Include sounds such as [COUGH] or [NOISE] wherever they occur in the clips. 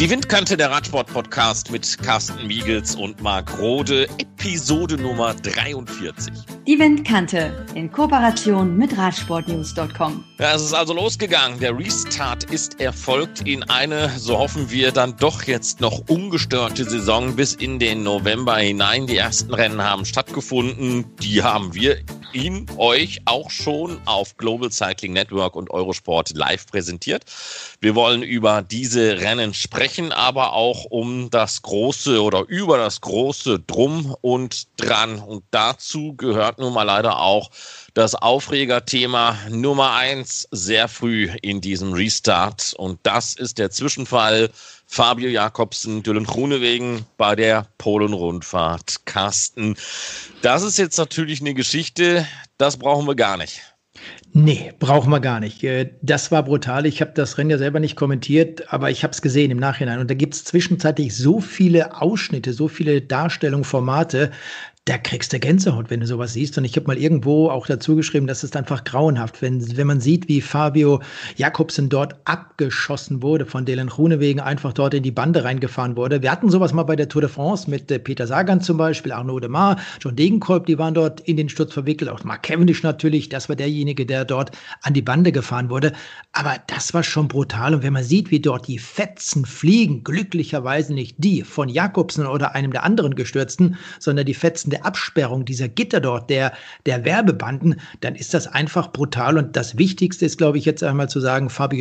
Die Windkante der Radsport-Podcast mit Carsten Miegels und Marc Rode, Episode Nummer 43. Die Windkante in Kooperation mit Radsportnews.com. Ja, es ist also losgegangen. Der Restart ist erfolgt in eine, so hoffen wir, dann doch jetzt noch ungestörte Saison bis in den November hinein. Die ersten Rennen haben stattgefunden. Die haben wir ihn euch auch schon auf Global Cycling Network und Eurosport live präsentiert. Wir wollen über diese Rennen sprechen, aber auch um das große oder über das große Drum und Dran. Und dazu gehört nun mal leider auch das Aufregerthema Nummer eins sehr früh in diesem Restart. Und das ist der Zwischenfall Fabio Jakobsen, Dylan Grunewegen bei der Polen-Rundfahrt. Carsten, das ist jetzt natürlich eine Geschichte, das brauchen wir gar nicht. Nee, brauchen wir gar nicht. Äh, das war brutal. Ich habe das Rennen ja selber nicht kommentiert, aber ich habe es gesehen im Nachhinein. Und da gibt es zwischenzeitlich so viele Ausschnitte, so viele Darstellungen, Formate, da kriegst du Gänsehaut, wenn du sowas siehst. Und ich habe mal irgendwo auch dazu geschrieben, das ist einfach grauenhaft, wenn, wenn man sieht, wie Fabio Jakobsen dort abgeschossen wurde von Dylan Grunewegen, einfach dort in die Bande reingefahren wurde. Wir hatten sowas mal bei der Tour de France mit äh, Peter Sagan zum Beispiel, Arnaud de Mar, John Degenkolb, die waren dort in den Sturz verwickelt, auch Mark Cavendish natürlich, das war derjenige, der dort an die Bande gefahren wurde. Aber das war schon brutal. Und wenn man sieht, wie dort die Fetzen fliegen, glücklicherweise nicht die von Jakobsen oder einem der anderen Gestürzten, sondern die Fetzen der Absperrung dieser Gitter dort, der, der Werbebanden, dann ist das einfach brutal. Und das Wichtigste ist, glaube ich, jetzt einmal zu sagen, Fabio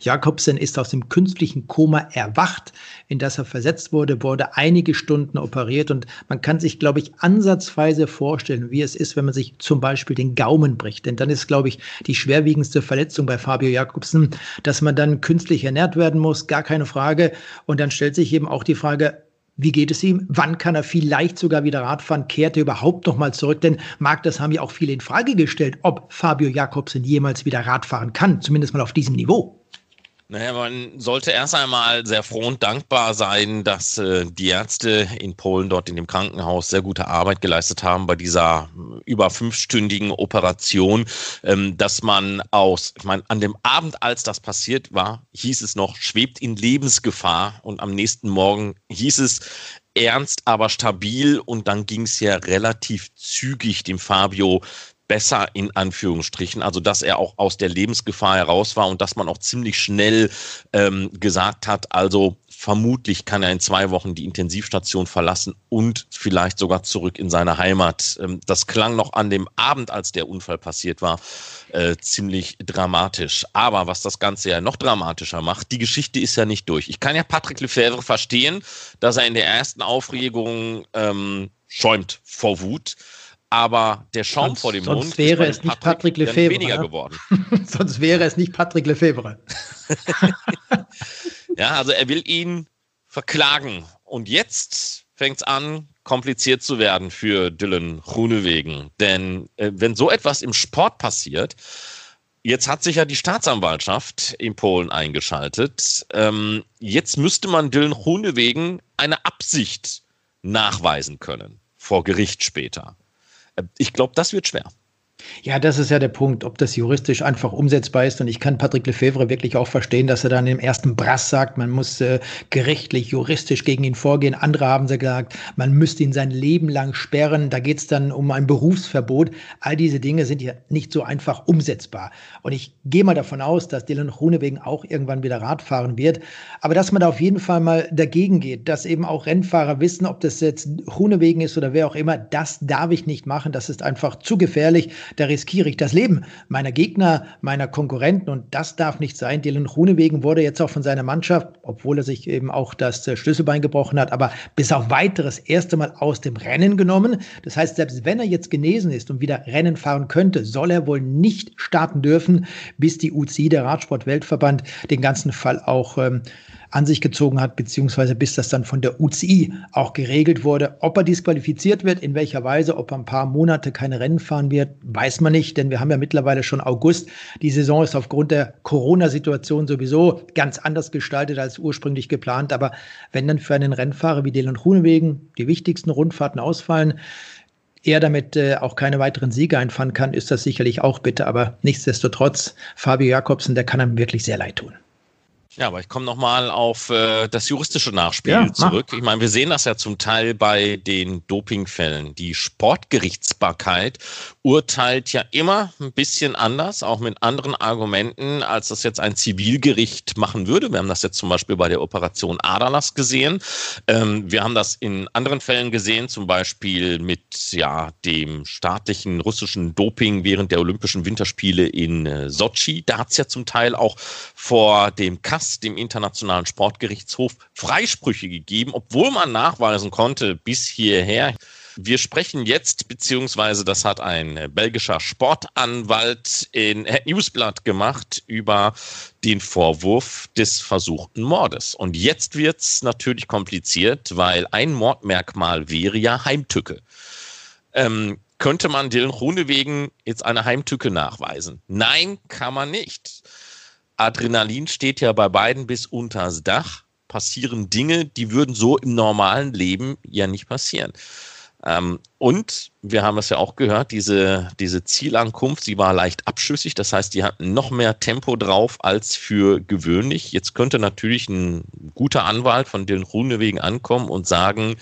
Jakobsen ist aus dem künstlichen Koma erwacht, in das er versetzt wurde, wurde einige Stunden operiert. Und man kann sich, glaube ich, ansatzweise vorstellen, wie es ist, wenn man sich zum Beispiel den Gaumen bricht. Denn dann ist, glaube ich, die schwerwiegendste Verletzung bei Fabio Jakobsen, dass man dann künstlich ernährt werden muss, gar keine Frage. Und dann stellt sich eben auch die Frage, wie geht es ihm? Wann kann er vielleicht sogar wieder Radfahren? Kehrt er überhaupt noch mal zurück? Denn Marc, das haben ja auch viele in Frage gestellt, ob Fabio Jakobsen jemals wieder Radfahren kann, zumindest mal auf diesem Niveau. Naja, man sollte erst einmal sehr froh und dankbar sein, dass äh, die Ärzte in Polen dort in dem Krankenhaus sehr gute Arbeit geleistet haben bei dieser äh, über fünfstündigen Operation, ähm, dass man aus, ich meine, an dem Abend, als das passiert war, hieß es noch, schwebt in Lebensgefahr und am nächsten Morgen hieß es, ernst, aber stabil. Und dann ging es ja relativ zügig dem Fabio besser in Anführungsstrichen, also dass er auch aus der Lebensgefahr heraus war und dass man auch ziemlich schnell ähm, gesagt hat, also vermutlich kann er in zwei Wochen die Intensivstation verlassen und vielleicht sogar zurück in seine Heimat. Ähm, das klang noch an dem Abend, als der Unfall passiert war, äh, ziemlich dramatisch. Aber was das Ganze ja noch dramatischer macht, die Geschichte ist ja nicht durch. Ich kann ja Patrick Lefebvre verstehen, dass er in der ersten Aufregung ähm, schäumt vor Wut aber der Schaum sonst, vor dem sonst Mund wäre es nicht Patrick, Patrick Lefebvre weniger geworden. [LAUGHS] sonst wäre es nicht Patrick Lefebvre. [LAUGHS] ja, also er will ihn verklagen und jetzt fängt es an, kompliziert zu werden für Dylan Grunewegen. Denn äh, wenn so etwas im Sport passiert, jetzt hat sich ja die Staatsanwaltschaft in Polen eingeschaltet. Ähm, jetzt müsste man Dylan Grunewegen eine Absicht nachweisen können vor Gericht später. Äh, ich glaube, das wird schwer. Ja, das ist ja der Punkt, ob das juristisch einfach umsetzbar ist. Und ich kann Patrick Lefebvre wirklich auch verstehen, dass er dann im ersten Brass sagt, man muss äh, gerichtlich, juristisch gegen ihn vorgehen. Andere haben gesagt, man müsste ihn sein Leben lang sperren. Da geht es dann um ein Berufsverbot. All diese Dinge sind ja nicht so einfach umsetzbar. Und ich gehe mal davon aus, dass Dylan Runewegen auch irgendwann wieder Rad fahren wird. Aber dass man da auf jeden Fall mal dagegen geht, dass eben auch Rennfahrer wissen, ob das jetzt Runewegen ist oder wer auch immer, das darf ich nicht machen. Das ist einfach zu gefährlich da riskiere ich das Leben meiner Gegner, meiner Konkurrenten und das darf nicht sein. Dylan Runewegen wurde jetzt auch von seiner Mannschaft, obwohl er sich eben auch das äh, Schlüsselbein gebrochen hat, aber bis auf weiteres erste Mal aus dem Rennen genommen. Das heißt, selbst wenn er jetzt genesen ist und wieder Rennen fahren könnte, soll er wohl nicht starten dürfen, bis die UCI, der Radsport-Weltverband, den ganzen Fall auch ähm, an sich gezogen hat, beziehungsweise bis das dann von der UCI auch geregelt wurde. Ob er disqualifiziert wird, in welcher Weise, ob er ein paar Monate keine Rennen fahren wird, weiß man nicht, denn wir haben ja mittlerweile schon August. Die Saison ist aufgrund der Corona-Situation sowieso ganz anders gestaltet als ursprünglich geplant. Aber wenn dann für einen Rennfahrer wie Dylan Grunewegen die wichtigsten Rundfahrten ausfallen, er damit äh, auch keine weiteren Siege einfahren kann, ist das sicherlich auch bitte. Aber nichtsdestotrotz, Fabio Jakobsen, der kann einem wirklich sehr leid tun. Ja, aber ich komme nochmal auf äh, das juristische Nachspiel ja, zurück. Ich meine, wir sehen das ja zum Teil bei den Dopingfällen. Die Sportgerichtsbarkeit urteilt ja immer ein bisschen anders, auch mit anderen Argumenten, als das jetzt ein Zivilgericht machen würde. Wir haben das jetzt zum Beispiel bei der Operation Adalas gesehen. Ähm, wir haben das in anderen Fällen gesehen, zum Beispiel mit ja, dem staatlichen russischen Doping während der Olympischen Winterspiele in äh, Sochi. Da hat es ja zum Teil auch vor dem Kass Gerichts, dem Internationalen Sportgerichtshof, Freisprüche gegeben, obwohl man nachweisen konnte bis hierher. Wir sprechen jetzt, beziehungsweise das hat ein belgischer Sportanwalt in Newsblatt gemacht, über den Vorwurf des versuchten Mordes. Und jetzt wird es natürlich kompliziert, weil ein Mordmerkmal wäre ja Heimtücke. Ähm, könnte man Dylan Rune wegen jetzt eine Heimtücke nachweisen? Nein, kann man nicht. Adrenalin steht ja bei beiden bis unters Dach. Passieren Dinge, die würden so im normalen Leben ja nicht passieren. Ähm, und wir haben es ja auch gehört, diese, diese Zielankunft, sie war leicht abschüssig. Das heißt, die hatten noch mehr Tempo drauf als für gewöhnlich. Jetzt könnte natürlich ein guter Anwalt von den Runewegen ankommen und sagen,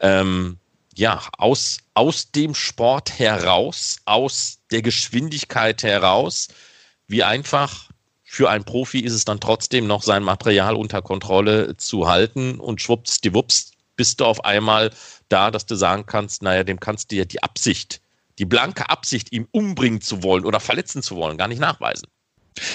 ähm, ja, aus, aus dem Sport heraus, aus der Geschwindigkeit heraus, wie einfach für einen Profi ist es dann trotzdem noch sein Material unter Kontrolle zu halten und schwuppsdiwupps bist du auf einmal da, dass du sagen kannst, naja, dem kannst du ja die Absicht, die blanke Absicht, ihm umbringen zu wollen oder verletzen zu wollen, gar nicht nachweisen.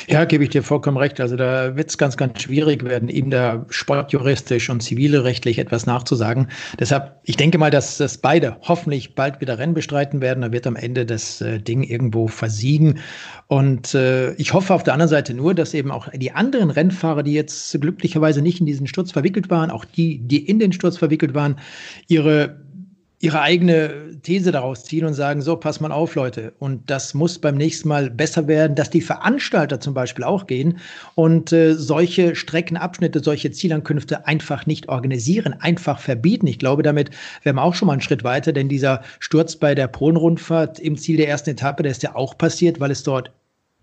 Ja, gebe ich dir vollkommen recht. Also da wird es ganz, ganz schwierig werden, ihm da sportjuristisch und zivilrechtlich etwas nachzusagen. Deshalb, ich denke mal, dass, dass beide hoffentlich bald wieder Rennen bestreiten werden. Da wird am Ende das äh, Ding irgendwo versiegen. Und äh, ich hoffe auf der anderen Seite nur, dass eben auch die anderen Rennfahrer, die jetzt glücklicherweise nicht in diesen Sturz verwickelt waren, auch die, die in den Sturz verwickelt waren, ihre ihre eigene These daraus ziehen und sagen, so, pass mal auf, Leute. Und das muss beim nächsten Mal besser werden, dass die Veranstalter zum Beispiel auch gehen und äh, solche Streckenabschnitte, solche Zielankünfte einfach nicht organisieren, einfach verbieten. Ich glaube, damit wären wir auch schon mal einen Schritt weiter, denn dieser Sturz bei der Polen-Rundfahrt im Ziel der ersten Etappe, der ist ja auch passiert, weil es dort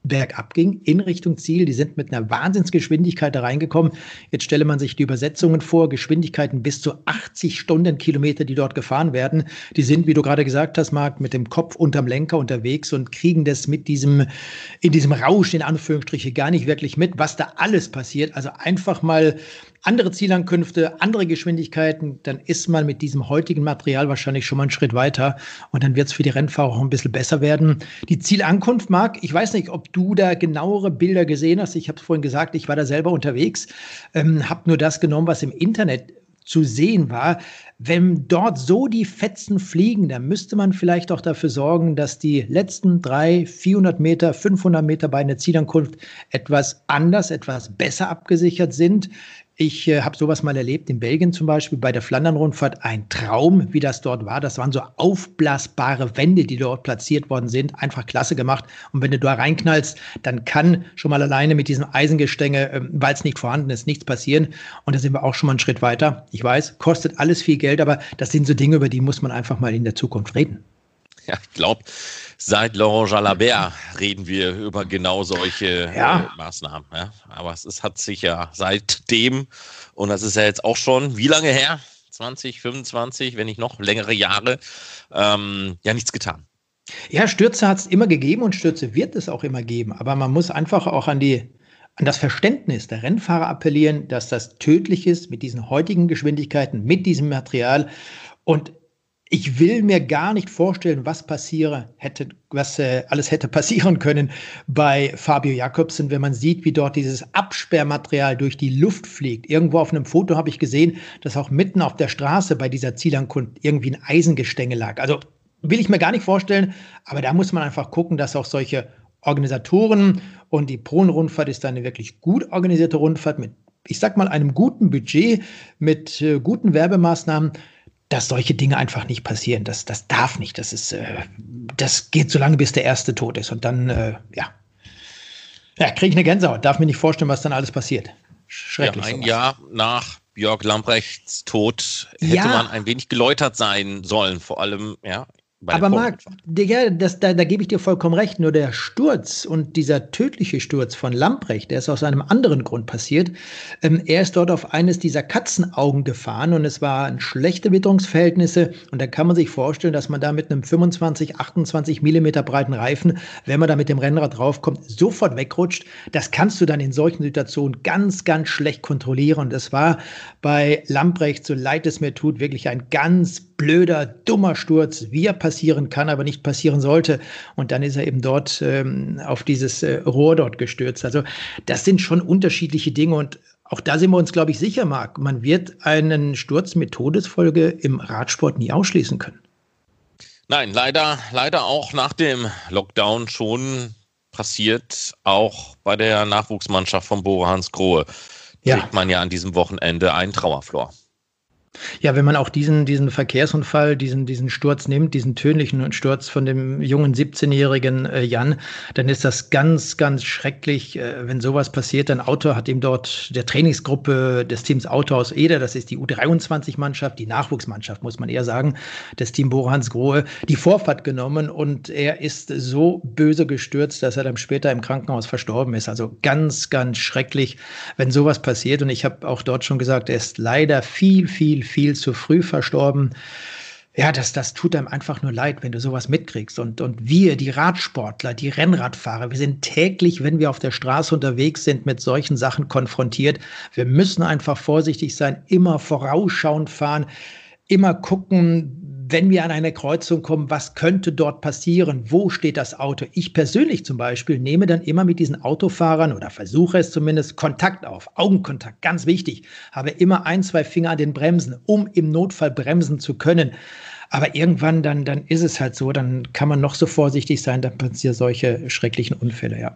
bergab ging, in Richtung Ziel. Die sind mit einer Wahnsinnsgeschwindigkeit da reingekommen. Jetzt stelle man sich die Übersetzungen vor, Geschwindigkeiten bis zu 80 Stundenkilometer, die dort gefahren werden. Die sind, wie du gerade gesagt hast, Marc, mit dem Kopf unterm Lenker unterwegs und kriegen das mit diesem, in diesem Rausch, in Anführungsstriche, gar nicht wirklich mit, was da alles passiert. Also einfach mal andere Zielankünfte, andere Geschwindigkeiten, dann ist man mit diesem heutigen Material wahrscheinlich schon mal einen Schritt weiter und dann wird es für die Rennfahrer auch ein bisschen besser werden. Die Zielankunft, Marc, ich weiß nicht, ob du da genauere Bilder gesehen hast. Ich habe es vorhin gesagt, ich war da selber unterwegs, ähm, habe nur das genommen, was im Internet zu sehen war. Wenn dort so die Fetzen fliegen, dann müsste man vielleicht auch dafür sorgen, dass die letzten drei, 400 Meter, 500 Meter bei einer Zielankunft etwas anders, etwas besser abgesichert sind. Ich äh, habe sowas mal erlebt in Belgien zum Beispiel bei der Flandern-Rundfahrt. Ein Traum, wie das dort war. Das waren so aufblasbare Wände, die dort platziert worden sind. Einfach klasse gemacht. Und wenn du da reinknallst, dann kann schon mal alleine mit diesem Eisengestänge, äh, weil es nicht vorhanden ist, nichts passieren. Und da sind wir auch schon mal einen Schritt weiter. Ich weiß, kostet alles viel Geld, aber das sind so Dinge, über die muss man einfach mal in der Zukunft reden. Ja, ich glaube, seit Laurent Jalabert reden wir über genau solche äh, ja. äh, Maßnahmen. Ja? Aber es ist, hat sich ja seitdem, und das ist ja jetzt auch schon, wie lange her? 20, 25, wenn nicht noch längere Jahre, ähm, ja nichts getan. Ja, Stürze hat es immer gegeben und Stürze wird es auch immer geben. Aber man muss einfach auch an die an das Verständnis der Rennfahrer appellieren, dass das tödlich ist mit diesen heutigen Geschwindigkeiten, mit diesem Material. Und ich will mir gar nicht vorstellen, was passiere hätte, was äh, alles hätte passieren können bei Fabio Jakobsen, wenn man sieht, wie dort dieses Absperrmaterial durch die Luft fliegt. Irgendwo auf einem Foto habe ich gesehen, dass auch mitten auf der Straße bei dieser Zielankunft irgendwie ein Eisengestänge lag. Also will ich mir gar nicht vorstellen, aber da muss man einfach gucken, dass auch solche Organisatoren und die Pron-Rundfahrt ist eine wirklich gut organisierte Rundfahrt mit, ich sag mal, einem guten Budget, mit äh, guten Werbemaßnahmen dass solche Dinge einfach nicht passieren. Das, das darf nicht. Das ist, äh, das geht so lange, bis der erste tot ist. Und dann, äh, ja. Ja, kriege ich eine Gänsehaut. Darf mir nicht vorstellen, was dann alles passiert. Schrecklich. Ja, ein sowas. Jahr nach Jörg Lamprechts Tod hätte ja. man ein wenig geläutert sein sollen. Vor allem, ja, Aber Marc, ja, das, da, da gebe ich dir vollkommen recht. Nur der Sturz und dieser tödliche Sturz von Lamprecht, der ist aus einem anderen Grund passiert. Ähm, er ist dort auf eines dieser Katzenaugen gefahren und es waren schlechte Witterungsverhältnisse. Und da kann man sich vorstellen, dass man da mit einem 25, 28 Millimeter breiten Reifen, wenn man da mit dem Rennrad draufkommt, sofort wegrutscht. Das kannst du dann in solchen Situationen ganz, ganz schlecht kontrollieren. Und das war bei Lamprecht, so leid es mir tut, wirklich ein ganz blöder, dummer Sturz, wie er passieren kann, aber nicht passieren sollte. Und dann ist er eben dort ähm, auf dieses äh, Rohr dort gestürzt. Also das sind schon unterschiedliche Dinge und auch da sind wir uns, glaube ich, sicher, Marc. Man wird einen Sturz mit Todesfolge im Radsport nie ausschließen können. Nein, leider, leider auch nach dem Lockdown schon passiert, auch bei der Nachwuchsmannschaft von Bora Hans Grohe. Ja. Kriegt man ja an diesem Wochenende einen Trauerflor. Ja, wenn man auch diesen, diesen Verkehrsunfall, diesen, diesen Sturz nimmt, diesen tönlichen Sturz von dem jungen 17-jährigen äh, Jan, dann ist das ganz, ganz schrecklich, äh, wenn sowas passiert. Ein Auto hat ihm dort der Trainingsgruppe des Teams Auto aus Eder, das ist die U23-Mannschaft, die Nachwuchsmannschaft, muss man eher sagen, des Team Borans Grohe, die Vorfahrt genommen und er ist so böse gestürzt, dass er dann später im Krankenhaus verstorben ist. Also ganz, ganz schrecklich, wenn sowas passiert. Und ich habe auch dort schon gesagt, er ist leider viel, viel viel, zu früh verstorben. Ja, das, das tut einem einfach nur leid, wenn du sowas mitkriegst. Und, und wir, die Radsportler, die Rennradfahrer, wir sind täglich, wenn wir auf der Straße unterwegs sind, mit solchen Sachen konfrontiert. Wir müssen einfach vorsichtig sein, immer vorausschauend fahren, immer gucken, wenn wir an eine Kreuzung kommen, was könnte dort passieren? Wo steht das Auto? Ich persönlich zum Beispiel nehme dann immer mit diesen Autofahrern oder versuche es zumindest Kontakt auf, Augenkontakt, ganz wichtig. Habe immer ein, zwei Finger an den Bremsen, um im Notfall bremsen zu können. Aber irgendwann, dann, dann ist es halt so, dann kann man noch so vorsichtig sein, dann passieren solche schrecklichen Unfälle, ja.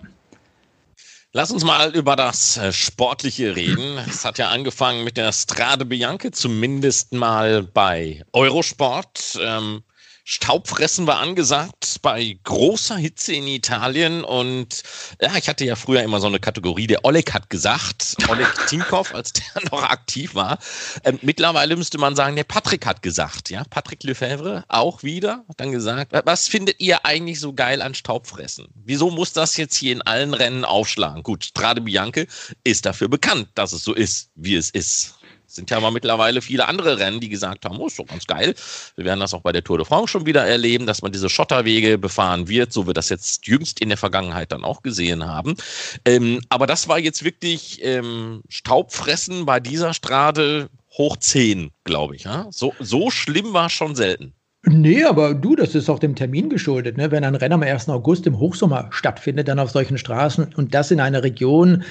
Lass uns mal über das äh, Sportliche reden. Es hat ja angefangen mit der Strade Bianche, zumindest mal bei Eurosport. Ähm, Staubfressen war angesagt bei großer Hitze in Italien und ja, ich hatte ja früher immer so eine Kategorie, der Oleg hat gesagt, Oleg [LAUGHS] Tinkov, als der noch aktiv war. Ähm, mittlerweile müsste man sagen, der Patrick hat gesagt, ja, Patrick Lefebvre auch wieder, hat dann gesagt, was findet ihr eigentlich so geil an Staubfressen? Wieso muss das jetzt hier in allen Rennen aufschlagen? Gut, Strade Bianche ist dafür bekannt, dass es so ist, wie es ist sind ja mal mittlerweile viele andere Rennen, die gesagt haben, oh, ist doch ganz geil. Wir werden das auch bei der Tour de France schon wieder erleben, dass man diese Schotterwege befahren wird, so wir das jetzt jüngst in der Vergangenheit dann auch gesehen haben. Ähm, aber das war jetzt wirklich ähm, Staubfressen bei dieser Strade hoch 10, glaube ich. Ja? So, so schlimm war es schon selten. Nee, aber du, das ist auch dem Termin geschuldet. Ne? Wenn ein Rennen am 1. August im Hochsommer stattfindet, dann auf solchen Straßen und das in einer Region,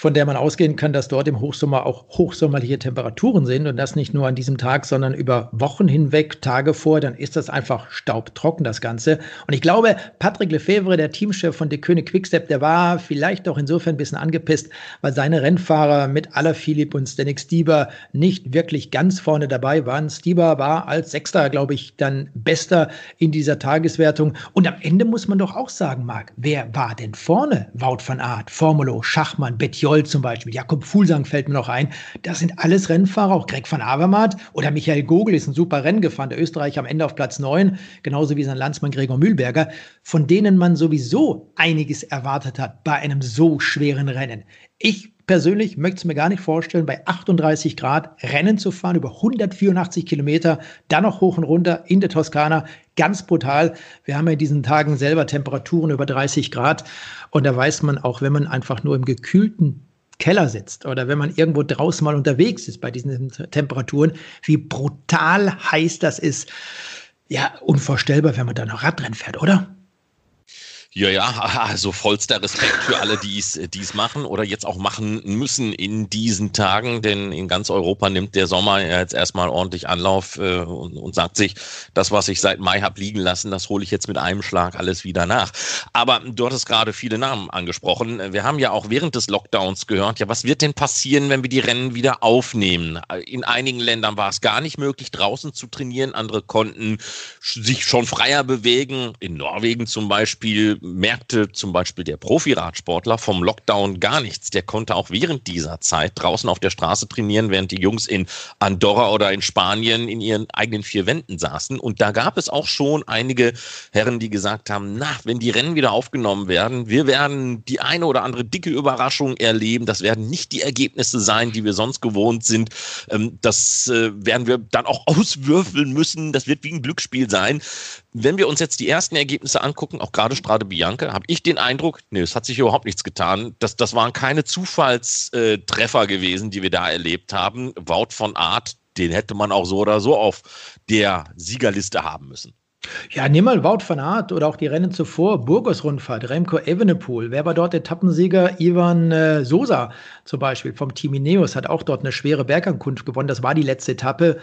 von der man ausgehen kann, dass dort im Hochsommer auch hochsommerliche Temperaturen sind und das nicht nur an diesem Tag, sondern über Wochen hinweg, Tage vor, dann ist das einfach staubtrocken, das Ganze. Und ich glaube, Patrick Lefebvre, der Teamchef von De König Quickstep, der war vielleicht auch insofern ein bisschen angepisst, weil seine Rennfahrer mit Alaphilippe und Stanik Stieber nicht wirklich ganz vorne dabei waren. Stieber war als Sechster, glaube ich, dann Bester in dieser Tageswertung. Und am Ende muss man doch auch sagen, Marc, wer war denn vorne? Wout van Aert, Formulo, Schachmann, Bettiol, Joll zum Beispiel, Jakob Fuhlsang fällt mir noch ein. Das sind alles Rennfahrer, auch Greg van Avermaet oder Michael Gogel ist ein super Rennen gefahren, der Österreicher am Ende auf Platz 9, genauso wie sein Landsmann Gregor Mühlberger, von denen man sowieso einiges erwartet hat bei einem so schweren Rennen. Ich persönlich möchte es mir gar nicht vorstellen, bei 38 Grad Rennen zu fahren, über 184 Kilometer, dann noch hoch und runter in der Toskana. Ganz brutal. Wir haben ja in diesen Tagen selber Temperaturen über 30 Grad. Und da weiß man auch, wenn man einfach nur im gekühlten Keller sitzt oder wenn man irgendwo draußen mal unterwegs ist bei diesen Temperaturen, wie brutal heiß das ist. Ja, unvorstellbar, wenn man da noch Radrennen fährt, oder? Ja, ja, [LAUGHS] also vollster Respekt für alle, die es machen oder jetzt auch machen müssen in diesen Tagen, denn in ganz Europa nimmt der Sommer jetzt erstmal ordentlich Anlauf äh, und, und, sagt sich, das, was ich seit Mai habe liegen lassen, das hole ich jetzt mit einem Schlag alles wieder nach. Aber du hattest gerade viele Namen angesprochen. Wir haben ja auch während des Lockdowns gehört, ja, was wird denn passieren, wenn wir die Rennen wieder aufnehmen? In einigen Ländern war es gar nicht möglich, draußen zu trainieren, andere konnten sich schon freier bewegen. In Norwegen zum Beispiel merkte zum Beispiel der Profiradsportler vom Lockdown gar nichts. Der konnte auch während dieser Zeit draußen auf der Straße trainieren, während die Jungs in Andorra oder in Spanien in ihren eigenen vier Wänden saßen. Und da gab es auch schon einige Herren, die gesagt haben, na, wenn die Rennen wieder aufgenommen werden, wir werden die eine oder andere dicke Überraschung erleben. Das werden nicht die Ergebnisse sein, die wir sonst gewohnt sind. Ähm, das äh, werden wir dann auch [LAUGHS] auswürfeln müssen. Das wird wie ein Glücksspiel sein. Wenn wir uns jetzt die ersten Ergebnisse angucken, auch gerade Strade Bianca, habe ich den Eindruck, nee, es hat sich überhaupt nichts getan. Das, das waren keine Zufallstreffer gewesen, die wir da erlebt haben. Wout von Art, den hätte man auch so oder so auf der Siegerliste haben müssen. Ja, nimm mal Wout van Aert oder auch die Rennen zuvor, Burgos-Rundfahrt, Remco Evenepoel. Wer war dort Etappensieger? Ivan äh, Sosa zum Beispiel vom Team Ineos hat auch dort eine schwere Bergankunft gewonnen. Das war die letzte Etappe.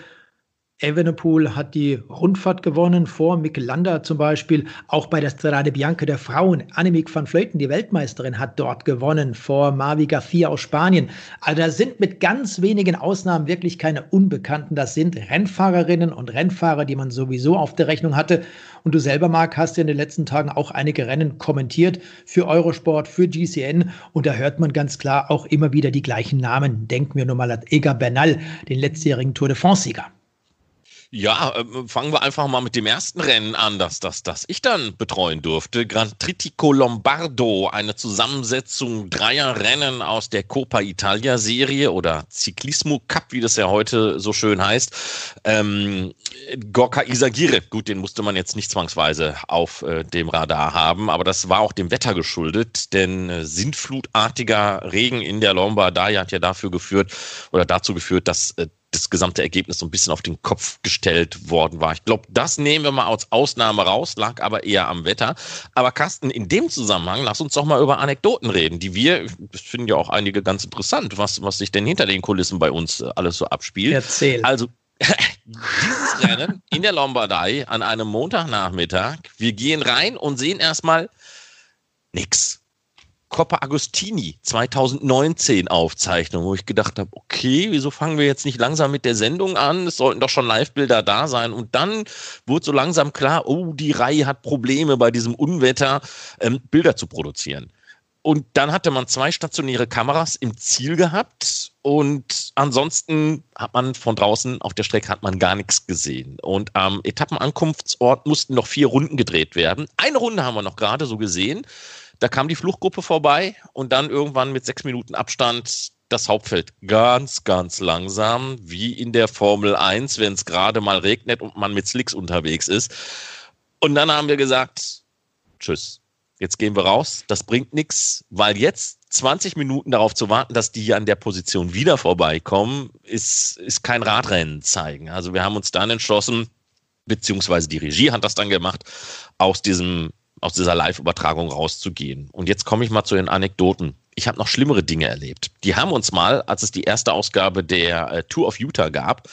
Evenepoel hat die Rundfahrt gewonnen vor Mikkel Landa zum Beispiel. Auch bei der Strade Bianca der Frauen. Annemiek van Vleuten, die Weltmeisterin, hat dort gewonnen vor Mavi Garcia aus Spanien. Also da sind mit ganz wenigen Ausnahmen wirklich keine Unbekannten. Das sind Rennfahrerinnen und Rennfahrer, die man sowieso auf der Rechnung hatte. Und du selber, Marc, hast ja in den letzten Tagen auch einige Rennen kommentiert für Eurosport, für GCN. Und da hört man ganz klar auch immer wieder die gleichen Namen. Denken wir nur mal an Ega Bernal, den letztjährigen Tour de France-Sieger. Ja, äh, fangen wir einfach mal mit dem ersten Rennen an, das, das, das ich dann betreuen durfte. Grand Tritico Lombardo, eine Zusammensetzung dreier Rennen aus der Coppa Italia Serie oder Ciclismo Cup, wie das ja heute so schön heißt. Ähm, Gorka Isagire, gut, den musste man jetzt nicht zwangsweise auf äh, dem Radar haben, aber das war auch dem Wetter geschuldet, denn äh, sintflutartiger Regen in der Lombardei hat ja dafür geführt oder dazu geführt, dass äh, das gesamte Ergebnis so ein bisschen auf den Kopf gestellt worden war. Ich glaube, das nehmen wir mal als Ausnahme raus, lag aber eher am Wetter. Aber Carsten, in dem Zusammenhang, lass uns doch mal über Anekdoten reden, die wir, das finden ja auch einige ganz interessant, was, was sich denn hinter den Kulissen bei uns äh, alles so abspielt. Erzähl. Also, [LAUGHS] dieses Rennen in der Lombardei an einem Montagnachmittag, wir gehen rein und sehen erstmal nix. Coppa Agostini 2019 Aufzeichnung, wo ich gedacht habe, okay, wieso fangen wir jetzt nicht langsam mit der Sendung an? Es sollten doch schon Live-Bilder da sein. Und dann wurde so langsam klar, oh, die Reihe hat Probleme bei diesem Unwetter, ähm, Bilder zu produzieren. Und dann hatte man zwei stationäre Kameras im Ziel gehabt und ansonsten hat man von draußen auf der Strecke hat man gar nichts gesehen. Und am Etappenankunftsort mussten noch vier Runden gedreht werden. Eine Runde haben wir noch gerade so gesehen. Da kam die Fluchtgruppe vorbei und dann irgendwann mit sechs Minuten Abstand das Hauptfeld ganz, ganz langsam, wie in der Formel 1, wenn es gerade mal regnet und man mit Slicks unterwegs ist. Und dann haben wir gesagt, tschüss, jetzt gehen wir raus, das bringt nichts, weil jetzt 20 Minuten darauf zu warten, dass die an der Position wieder vorbeikommen, ist, ist kein Radrennen zeigen. Also wir haben uns dann entschlossen, beziehungsweise die Regie hat das dann gemacht, aus diesem aus dieser Live-Übertragung rauszugehen. Und jetzt komme ich mal zu den Anekdoten. Ich habe noch schlimmere Dinge erlebt. Die haben uns mal, als es die erste Ausgabe der äh, Tour of Utah gab,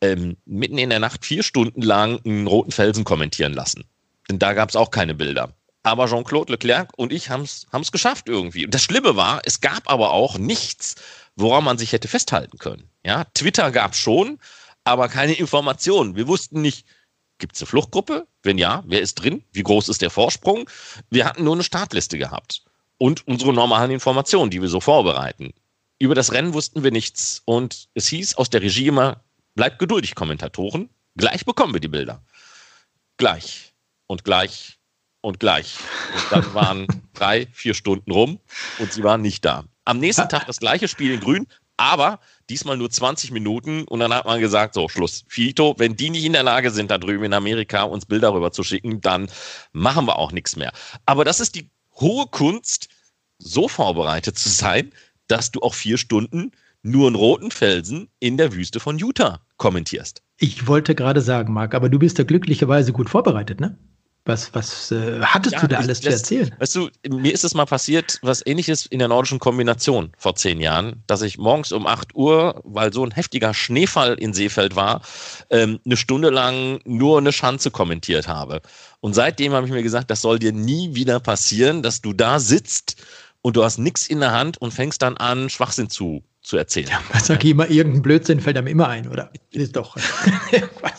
ähm, mitten in der Nacht vier Stunden lang einen roten Felsen kommentieren lassen. Denn da gab es auch keine Bilder. Aber Jean-Claude Leclerc und ich haben es geschafft irgendwie. Und das Schlimme war, es gab aber auch nichts, woran man sich hätte festhalten können. Ja, Twitter gab schon, aber keine Informationen. Wir wussten nicht, Gibt es eine Fluchtgruppe? Wenn ja, wer ist drin? Wie groß ist der Vorsprung? Wir hatten nur eine Startliste gehabt und unsere normalen Informationen, die wir so vorbereiten. Über das Rennen wussten wir nichts und es hieß aus der Regie immer, bleibt geduldig, Kommentatoren, gleich bekommen wir die Bilder. Gleich und gleich und gleich. Und dann [LAUGHS] waren drei, vier Stunden rum und sie waren nicht da. Am nächsten Tag das gleiche Spiel in Grün, aber diesmal nur 20 Minuten und dann hat man gesagt, so Schluss. Fito, wenn die nicht in der Lage sind, da drüben in Amerika uns Bilder rüber zu schicken, dann machen wir auch nichts mehr. Aber das ist die hohe Kunst, so vorbereitet zu sein, dass du auch vier Stunden nur einen roten Felsen in der Wüste von Utah kommentierst. Ich wollte gerade sagen, Marc, aber du bist ja glücklicherweise gut vorbereitet, ne? Was, was äh, hattest ja, du da alles das, zu erzählen? Weißt du, mir ist es mal passiert, was ähnliches in der nordischen Kombination vor zehn Jahren, dass ich morgens um 8 Uhr, weil so ein heftiger Schneefall in Seefeld war, ähm, eine Stunde lang nur eine Schanze kommentiert habe. Und seitdem habe ich mir gesagt, das soll dir nie wieder passieren, dass du da sitzt und du hast nichts in der Hand und fängst dann an, Schwachsinn zu zu erzählen. Ja, sag ich immer, irgendein Blödsinn fällt einem immer ein, oder? Ist doch. [LAUGHS]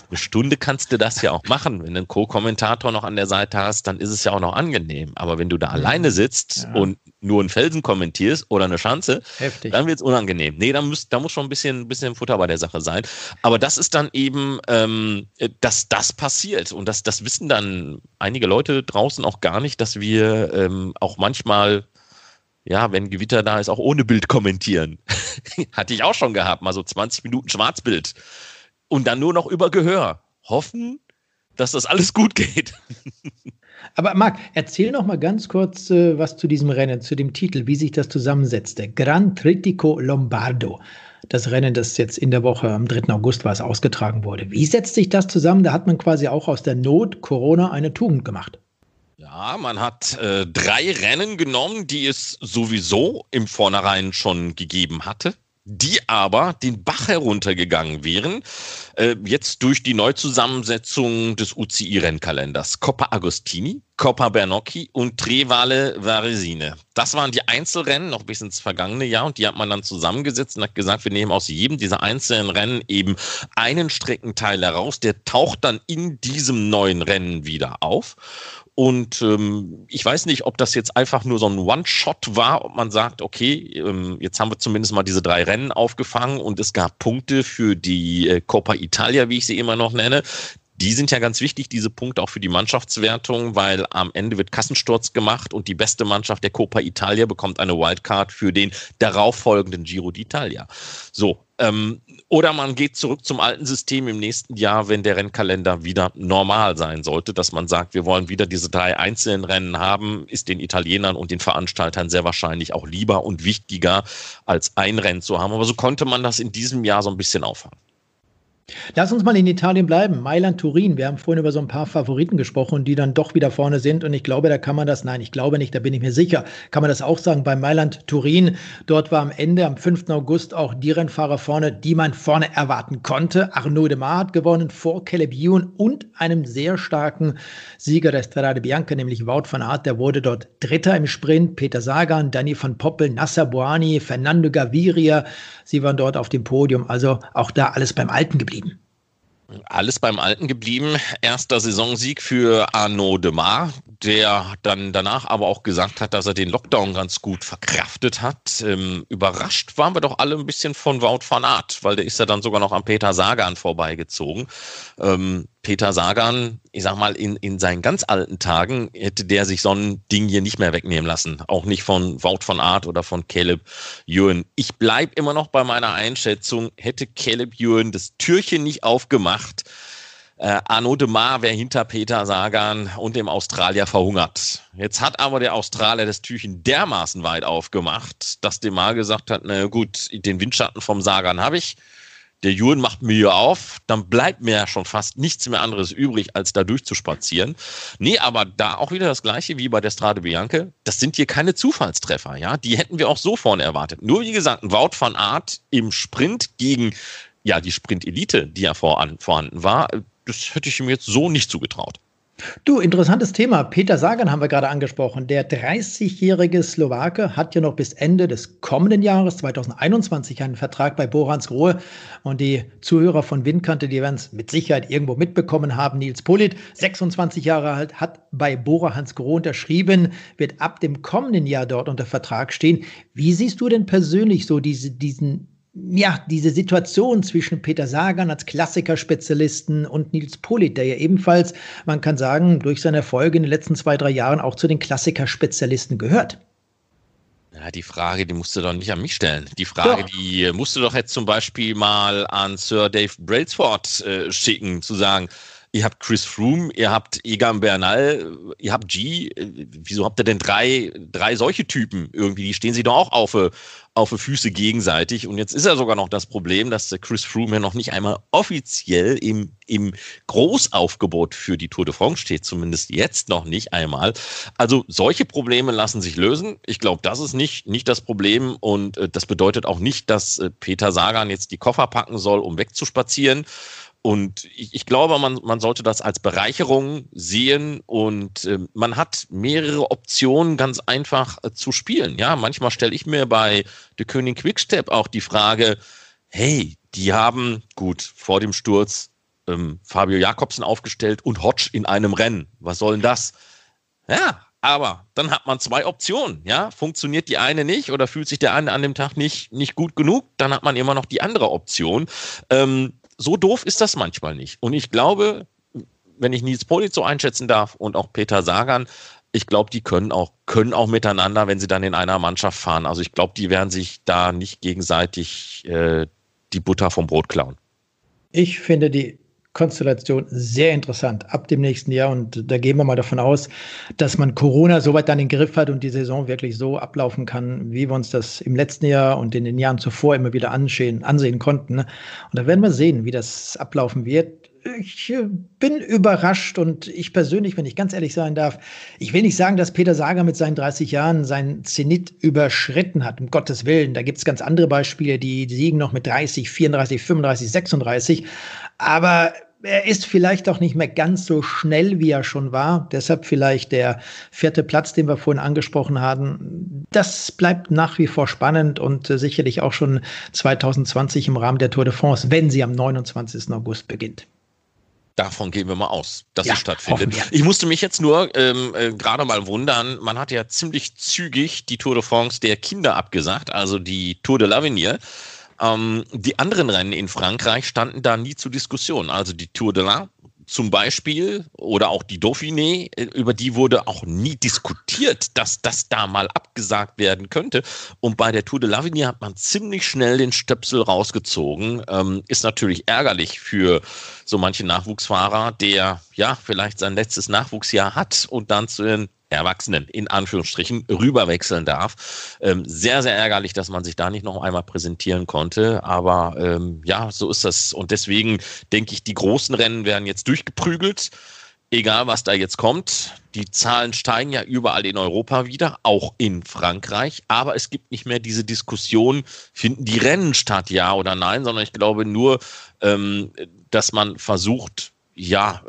Eine Stunde kannst du das ja auch machen. Wenn du einen Co-Kommentator noch an der Seite hast, dann ist es ja auch noch angenehm. Aber wenn du da ja. alleine sitzt ja. und nur einen Felsen kommentierst oder eine Schanze, Heftig. dann wird es unangenehm. Nee, da muss, da muss schon ein bisschen, bisschen Futter bei der Sache sein. Aber das ist dann eben, ähm, dass das passiert. Und das, das wissen dann einige Leute draußen auch gar nicht, dass wir ähm, auch manchmal ja, wenn Gewitter da ist, auch ohne Bild kommentieren. [LAUGHS] Hatte ich auch schon gehabt, mal so 20 Minuten Schwarzbild. Und dann nur noch über Gehör. Hoffen, dass das alles gut geht. [LAUGHS] Aber Marc, erzähl noch mal ganz kurz äh, was zu diesem Rennen, zu dem Titel, wie sich das zusammensetzte. Gran Tritico Lombardo. Das Rennen, das jetzt in der Woche am 3. August war, es ausgetragen wurde. Wie setzt sich das zusammen? Da hat man quasi auch aus der Not Corona eine Tugend gemacht. Ja, man hat äh, drei Rennen genommen, die es sowieso im Vornherein schon gegeben hatte, die aber den Bach heruntergegangen wären, äh, jetzt durch die Neuzusammensetzung des UCI-Rennkalenders. Coppa Agostini, Coppa Bernocchi und Trevale Varesine. Das waren die Einzelrennen noch bis ins vergangene Jahr und die hat man dann zusammengesetzt und hat gesagt, wir nehmen aus jedem dieser einzelnen Rennen eben einen Streckenteil heraus, der taucht dann in diesem neuen Rennen wieder auf. Und ähm, ich weiß nicht, ob das jetzt einfach nur so ein One-Shot war, ob man sagt, okay, ähm, jetzt haben wir zumindest mal diese drei Rennen aufgefangen und es gab Punkte für die äh, Coppa Italia, wie ich sie immer noch nenne. Die sind ja ganz wichtig, diese Punkte auch für die Mannschaftswertung, weil am Ende wird Kassensturz gemacht und die beste Mannschaft der Coppa Italia bekommt eine Wildcard für den darauffolgenden Giro d'Italia. So, ähm, oder man geht zurück zum alten System im nächsten Jahr, wenn der Rennkalender wieder normal sein sollte, dass man sagt, wir wollen wieder diese drei einzelnen Rennen haben, ist den Italienern und den Veranstaltern sehr wahrscheinlich auch lieber und wichtiger, als ein Rennen zu haben. Aber so konnte man das in diesem Jahr so ein bisschen auffangen. Lass uns mal in Italien bleiben. Mailand, Turin. Wir haben vorhin über so ein paar Favoriten gesprochen, die dann doch wieder vorne sind. Und ich glaube, da kann man das, nein, ich glaube nicht, da bin ich mir sicher, kann man das auch sagen bei Mailand, Turin. Dort war am Ende, am 5. August, auch die Rennfahrer vorne, die man vorne erwarten konnte. Arnaud de Mar hat gewonnen vor Caleb Ewan und einem sehr starken Sieger der Strade Bianca, nämlich Wout van Aert. Der wurde dort Dritter im Sprint. Peter Sagan, Danny van Poppel, Nasser Boani, Fernando Gaviria. Sie waren dort auf dem Podium. Also auch da alles beim Alten geblieben. Alles beim Alten geblieben. Erster Saisonsieg für Arnaud de Mar, der dann danach aber auch gesagt hat, dass er den Lockdown ganz gut verkraftet hat. Ähm, überrascht waren wir doch alle ein bisschen von Wout van Aert, weil der ist ja dann sogar noch am Peter Sagan vorbeigezogen. Ähm, Peter Sagan, ich sag mal, in, in seinen ganz alten Tagen hätte der sich so ein Ding hier nicht mehr wegnehmen lassen. Auch nicht von Wout von Art oder von Caleb Ewan. Ich bleib immer noch bei meiner Einschätzung, hätte Caleb Ewan das Türchen nicht aufgemacht, äh, Arnaud de Mar wäre hinter Peter Sagan und dem Australier verhungert. Jetzt hat aber der Australier das Türchen dermaßen weit aufgemacht, dass de Mar gesagt hat, na gut, den Windschatten vom Sagan habe ich der Juren macht Mühe auf, dann bleibt mir ja schon fast nichts mehr anderes übrig, als da durchzuspazieren. Nee, aber da auch wieder das Gleiche wie bei der Strade Bianca. Das sind hier keine Zufallstreffer, ja. Die hätten wir auch so vorne erwartet. Nur wie gesagt, ein Wout van Art im Sprint gegen, ja, die Sprint-Elite, die ja vorhanden war, das hätte ich ihm jetzt so nicht zugetraut. Du, interessantes Thema. Peter Sagan haben wir gerade angesprochen. Der 30-jährige Slowake hat ja noch bis Ende des kommenden Jahres 2021 einen Vertrag bei Borans Grohe. Und die Zuhörer von Windkante, die werden es mit Sicherheit irgendwo mitbekommen haben. Nils Polit, 26 Jahre alt, hat bei Bora Hans Grohe unterschrieben, wird ab dem kommenden Jahr dort unter Vertrag stehen. Wie siehst du denn persönlich so diese, diesen ja, diese Situation zwischen Peter Sagan als Klassikerspezialisten und Nils Polit, der ja ebenfalls, man kann sagen, durch seine Erfolge in den letzten zwei, drei Jahren auch zu den Klassikerspezialisten gehört. Ja, die Frage, die musst du doch nicht an mich stellen. Die Frage, doch. die musst du doch jetzt zum Beispiel mal an Sir Dave Brailsford äh, schicken, zu sagen, ihr habt Chris Froome, ihr habt Egan Bernal, ihr habt G. Wieso habt ihr denn drei, drei solche Typen irgendwie? Die stehen sie doch auch auf, auf Füße gegenseitig. Und jetzt ist ja sogar noch das Problem, dass der Chris Froome ja noch nicht einmal offiziell im, im Großaufgebot für die Tour de France steht, zumindest jetzt noch nicht einmal. Also solche Probleme lassen sich lösen. Ich glaube, das ist nicht, nicht das Problem. Und äh, das bedeutet auch nicht, dass äh, Peter Sagan jetzt die Koffer packen soll, um wegzuspazieren Und ich, ich, glaube, man, man sollte das als Bereicherung sehen und äh, man hat mehrere Optionen ganz einfach äh, zu spielen. Ja, manchmal stelle ich mir bei The König Quickstep auch die Frage, hey, die haben gut vor dem Sturz ähm, Fabio Jakobsen aufgestellt und Hodge in einem Rennen. Was soll denn das? Ja, aber dann hat man zwei Optionen. Ja, funktioniert die eine nicht oder fühlt sich der eine an dem Tag nicht, nicht gut genug, dann hat man immer noch die andere Option. Ähm, so doof ist das manchmal nicht. Und ich glaube, wenn ich Nils Politz so einschätzen darf und auch Peter Sagan, ich glaube, die können auch, können auch miteinander, wenn sie dann in einer Mannschaft fahren. Also ich glaube, die werden sich da nicht gegenseitig äh, die Butter vom Brot klauen. Ich finde die Konstellation sehr interessant ab dem nächsten Jahr. Und da gehen wir mal davon aus, dass man Corona soweit dann in den Griff hat und die Saison wirklich so ablaufen kann, wie wir uns das im letzten Jahr und in den Jahren zuvor immer wieder ansehen, ansehen konnten. Und da werden wir sehen, wie das ablaufen wird. Ich äh, bin überrascht und ich persönlich, wenn ich ganz ehrlich sein darf, ich will nicht sagen, dass Peter Sager mit seinen 30 Jahren seinen Zenit überschritten hat, um Gottes Willen. Da gibt es ganz andere Beispiele, die siegen noch mit 30, 34, 35, 36. Aber er ist vielleicht auch nicht mehr ganz so schnell, wie er schon war. Deshalb vielleicht der vierte Platz, den wir vorhin angesprochen haben. Das bleibt nach wie vor spannend und äh, sicherlich auch schon 2020 im Rahmen der Tour de France, wenn sie am 29. August beginnt. Davon gehen wir mal aus, dass ja, es stattfindet. Ich musste mich jetzt nur ähm, äh, gerade mal wundern, man hat ja ziemlich zügig die Tour de France der Kinder abgesagt, also die Tour de l'Avenir. Ähm, die anderen Rennen in Frankreich standen da nie zur Diskussion. Also die Tour de l'Ain zum Beispiel oder auch die Dauphiné, äh, über die wurde auch nie diskutiert, dass das da mal abgesagt werden könnte. Und bei der Tour de l'Avenir hat man ziemlich schnell den Stöpsel rausgezogen. Ähm, ist natürlich ärgerlich für so manche Nachwuchsfahrer, der ja vielleicht sein letztes Nachwuchsjahr hat und dann zu den Erwachsenen in Anführungsstrichen rüberwechseln darf. Ähm, sehr, sehr ärgerlich, dass man sich da nicht noch einmal präsentieren konnte. Aber ähm, ja, so ist das. Und deswegen denke ich, die großen Rennen werden jetzt durchgeprügelt. Egal, was da jetzt kommt. Die Zahlen steigen ja überall in Europa wieder, auch in Frankreich. Aber es gibt nicht mehr diese Diskussion, finden die Rennen statt, ja oder nein, sondern ich glaube nur, ähm, dass man versucht, ja,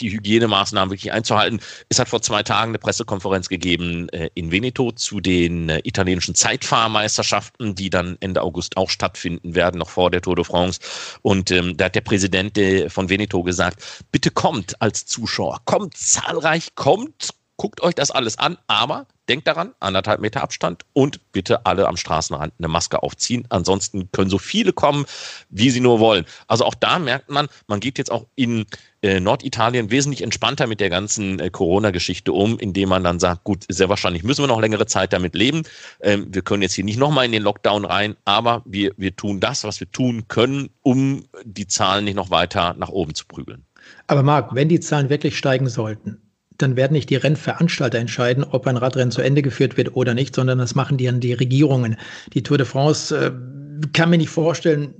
die Hygienemaßnahmen wirklich einzuhalten. Es hat vor zwei Tagen eine Pressekonferenz gegeben äh, in Veneto zu den äh, italienischen Zeitfahrmeisterschaften, die dann Ende August auch stattfinden werden, noch vor der Tour de France. Und ähm, da hat der Präsident äh, von Veneto gesagt, bitte kommt als Zuschauer, kommt zahlreich, kommt, guckt euch das alles an, aber denkt daran, anderthalb Meter Abstand und bitte alle am Straßenrand eine Maske aufziehen. Ansonsten können so viele kommen, wie sie nur wollen. Also auch da merkt man, man geht jetzt auch in äh, Norditalien wesentlich entspannter mit der ganzen äh, Corona-Geschichte um, indem man dann sagt, gut, sehr wahrscheinlich müssen wir noch längere Zeit damit leben. Ähm, wir können jetzt hier nicht nochmal in den Lockdown rein, aber wir, wir tun das, was wir tun können, um die Zahlen nicht noch weiter nach oben zu prügeln. Aber Marc, wenn die Zahlen wirklich steigen sollten, dann werden nicht die Rennveranstalter entscheiden, ob ein Radrennen zu Ende geführt wird oder nicht, sondern das machen die dann die Regierungen. Die Tour de France äh, kann mir nicht vorstellen,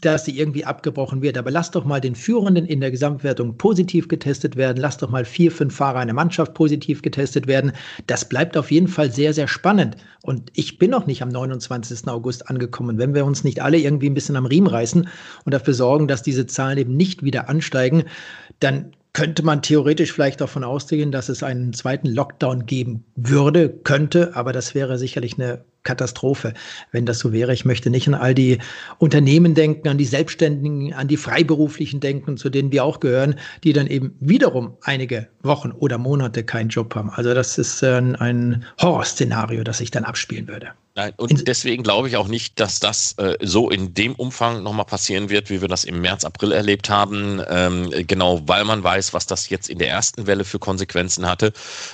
dass sie irgendwie abgebrochen wird. Aber lass doch mal den Führenden in der Gesamtwertung positiv getestet werden. Lass doch mal vier, fünf Fahrer einer Mannschaft positiv getestet werden. Das bleibt auf jeden Fall sehr, sehr spannend. Und ich bin noch nicht am 29. August angekommen. Wenn wir uns nicht alle irgendwie ein bisschen am Riemen reißen und dafür sorgen, dass diese Zahlen eben nicht wieder ansteigen, dann könnte man theoretisch vielleicht davon ausgehen, dass es einen zweiten Lockdown geben würde, könnte, aber das wäre sicherlich eine Katastrophe, wenn das so wäre. Ich möchte nicht an all die Unternehmen denken, an die Selbstständigen, an die Freiberuflichen denken, zu denen wir auch gehören, die dann eben wiederum einige Wochen oder Monate keinen Job haben. Also das ist ein Horrorszenario, das sich dann abspielen würde. Nein, und deswegen glaube ich auch nicht, dass das äh, so in dem Umfang nochmal passieren wird, wie wir das im März, April erlebt haben. Ähm, genau, weil man weiß, was das jetzt in der ersten Welle für Konsequenzen hatte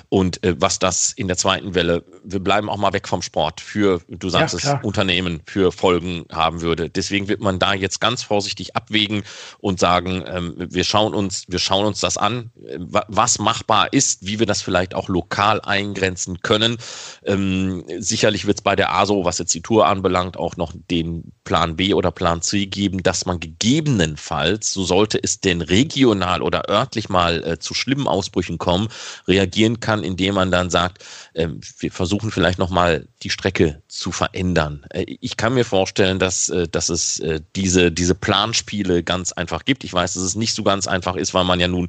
und äh, was das in der zweiten Welle, wir bleiben auch mal weg vom Sport, für, du sagst ja, es, Unternehmen für Folgen haben würde. Deswegen wird man da jetzt ganz vorsichtig abwägen und sagen, ähm, wir schauen uns, wir schauen uns das an, was machbar ist, wie wir das vielleicht auch lokal eingrenzen können. Ähm, sicherlich wird es bei der der ASO, was jetzt die Tour anbelangt, auch noch den Plan B oder Plan C geben, dass man gegebenenfalls, so sollte es denn regional oder örtlich mal äh, zu schlimmen Ausbrüchen kommen, reagieren kann, indem man dann sagt, äh, wir versuchen vielleicht nochmal die Strecke zu verändern. Äh, ich kann mir vorstellen, dass, äh, dass es äh, diese, diese Planspiele ganz einfach gibt. Ich weiß, dass es nicht so ganz einfach ist, weil man ja nun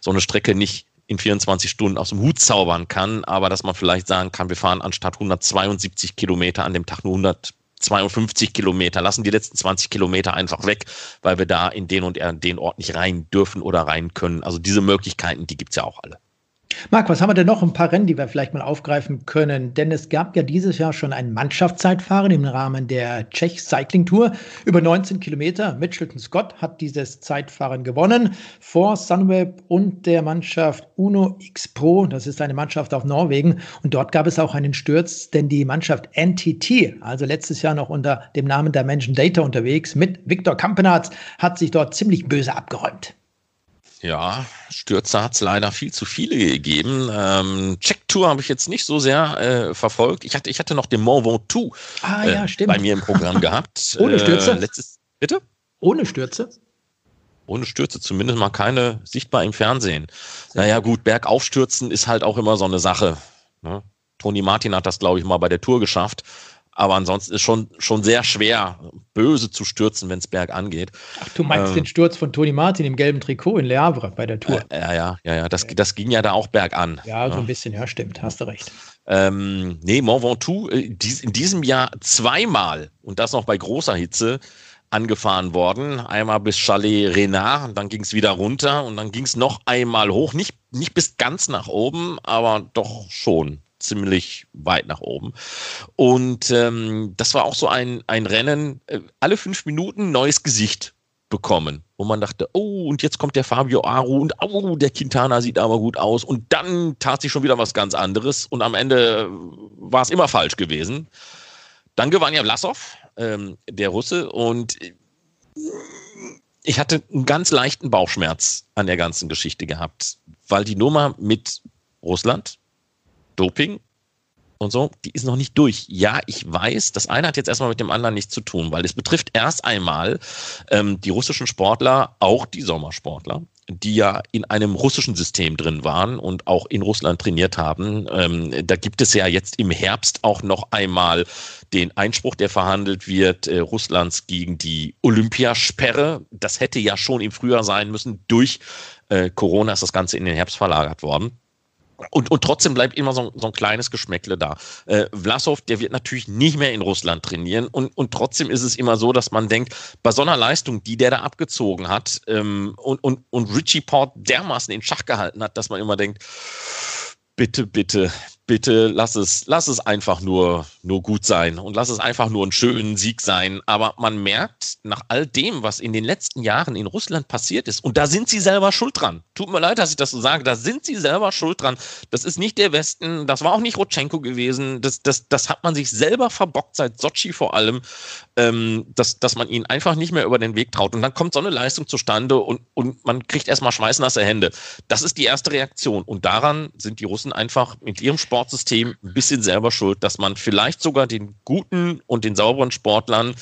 so eine Strecke nicht in 24 Stunden aus dem Hut zaubern kann, aber dass man vielleicht sagen kann, wir fahren anstatt 172 Kilometer an dem Tag nur 152 Kilometer, lassen die letzten 20 Kilometer einfach weg, weil wir da in den und den Ort nicht rein dürfen oder rein können. Also diese Möglichkeiten, die gibt's ja auch alle. Marc, was haben wir denn noch? Ein paar Rennen, die wir vielleicht mal aufgreifen können. Denn es gab ja dieses Jahr schon ein Mannschaftszeitfahren im Rahmen der Czech Cycling Tour. Über 19 Kilometer. Mitchelton Scott hat dieses Zeitfahren gewonnen vor Sunweb und der Mannschaft Uno X Pro. Das ist eine Mannschaft auf Norwegen. Und dort gab es auch einen Sturz, denn die Mannschaft NTT, also letztes Jahr noch unter dem Namen Dimension Data unterwegs, mit Viktor Kampenarz, hat sich dort ziemlich böse abgeräumt. Ja, Stürze hat es leider viel zu viele gegeben. Ähm, Check-Tour habe ich jetzt nicht so sehr äh, verfolgt. Ich hatte, ich hatte noch den Mont Ventoux ah, ja, äh, bei mir im Programm [LAUGHS] gehabt. Ohne Stürze? Äh, letztes, bitte? Ohne Stürze? Ohne Stürze, zumindest mal keine sichtbar im Fernsehen. Naja, gut, Bergaufstürzen ist halt auch immer so eine Sache. Ne? Toni Martin hat das, glaube ich, mal bei der Tour geschafft. Aber ansonsten ist schon schon sehr schwer, böse zu stürzen, wenn es bergan geht. Ach, du meinst ähm, den Sturz von Toni Martin im gelben Trikot in Le Havre bei der Tour? Äh, ja, ja, ja, ja. Das, das ging ja da auch bergan. Ja, so ein bisschen, ja, stimmt, hast du recht. Ähm, nee, Mont Ventoux äh, dies, in diesem Jahr zweimal und das noch bei großer Hitze angefahren worden. Einmal bis Chalet Renard, dann ging es wieder runter und dann ging es noch einmal hoch. Nicht, nicht bis ganz nach oben, aber doch schon ziemlich weit nach oben. Und ähm, das war auch so ein, ein Rennen, äh, alle fünf Minuten neues Gesicht bekommen, wo man dachte, oh, und jetzt kommt der Fabio Aru und oh, der Quintana sieht aber gut aus. Und dann tat sich schon wieder was ganz anderes und am Ende war es immer falsch gewesen. Dann gewann ja Vlasov, ähm, der Russe, und ich hatte einen ganz leichten Bauchschmerz an der ganzen Geschichte gehabt, weil die Nummer mit Russland, Doping und so, die ist noch nicht durch. Ja, ich weiß, das eine hat jetzt erstmal mit dem anderen nichts zu tun, weil es betrifft erst einmal ähm, die russischen Sportler, auch die Sommersportler, die ja in einem russischen System drin waren und auch in Russland trainiert haben. Ähm, da gibt es ja jetzt im Herbst auch noch einmal den Einspruch, der verhandelt wird, äh, Russlands gegen die Olympiasperre. Das hätte ja schon im Frühjahr sein müssen. Durch äh, Corona ist das Ganze in den Herbst verlagert worden. Und, und trotzdem bleibt immer so, so ein kleines Geschmäckle da. Äh, Vlasov, der wird natürlich nicht mehr in Russland trainieren. Und, und trotzdem ist es immer so, dass man denkt, bei so einer Leistung, die der da abgezogen hat ähm, und, und, und Richie Port dermaßen in Schach gehalten hat, dass man immer denkt, bitte, bitte, bitte lass es, lass es einfach nur, nur gut sein und lass es einfach nur einen schönen Sieg sein. Aber man merkt nach all dem, was in den letzten Jahren in Russland passiert ist, und da sind sie selber schuld dran. Tut mir leid, dass ich das so sage, da sind sie selber schuld dran. Das ist nicht der Westen, das war auch nicht Rotschenko gewesen. Das, das, das hat man sich selber verbockt, seit Sochi vor allem, ähm, dass, dass man ihnen einfach nicht mehr über den Weg traut. Und dann kommt so eine Leistung zustande und, und man kriegt erstmal schweißnasse Hände. Das ist die erste Reaktion. Und daran sind die Russen einfach mit ihrem Sport Sportsystem ein bisschen selber schuld, dass man vielleicht sogar den guten und den sauberen Sportlern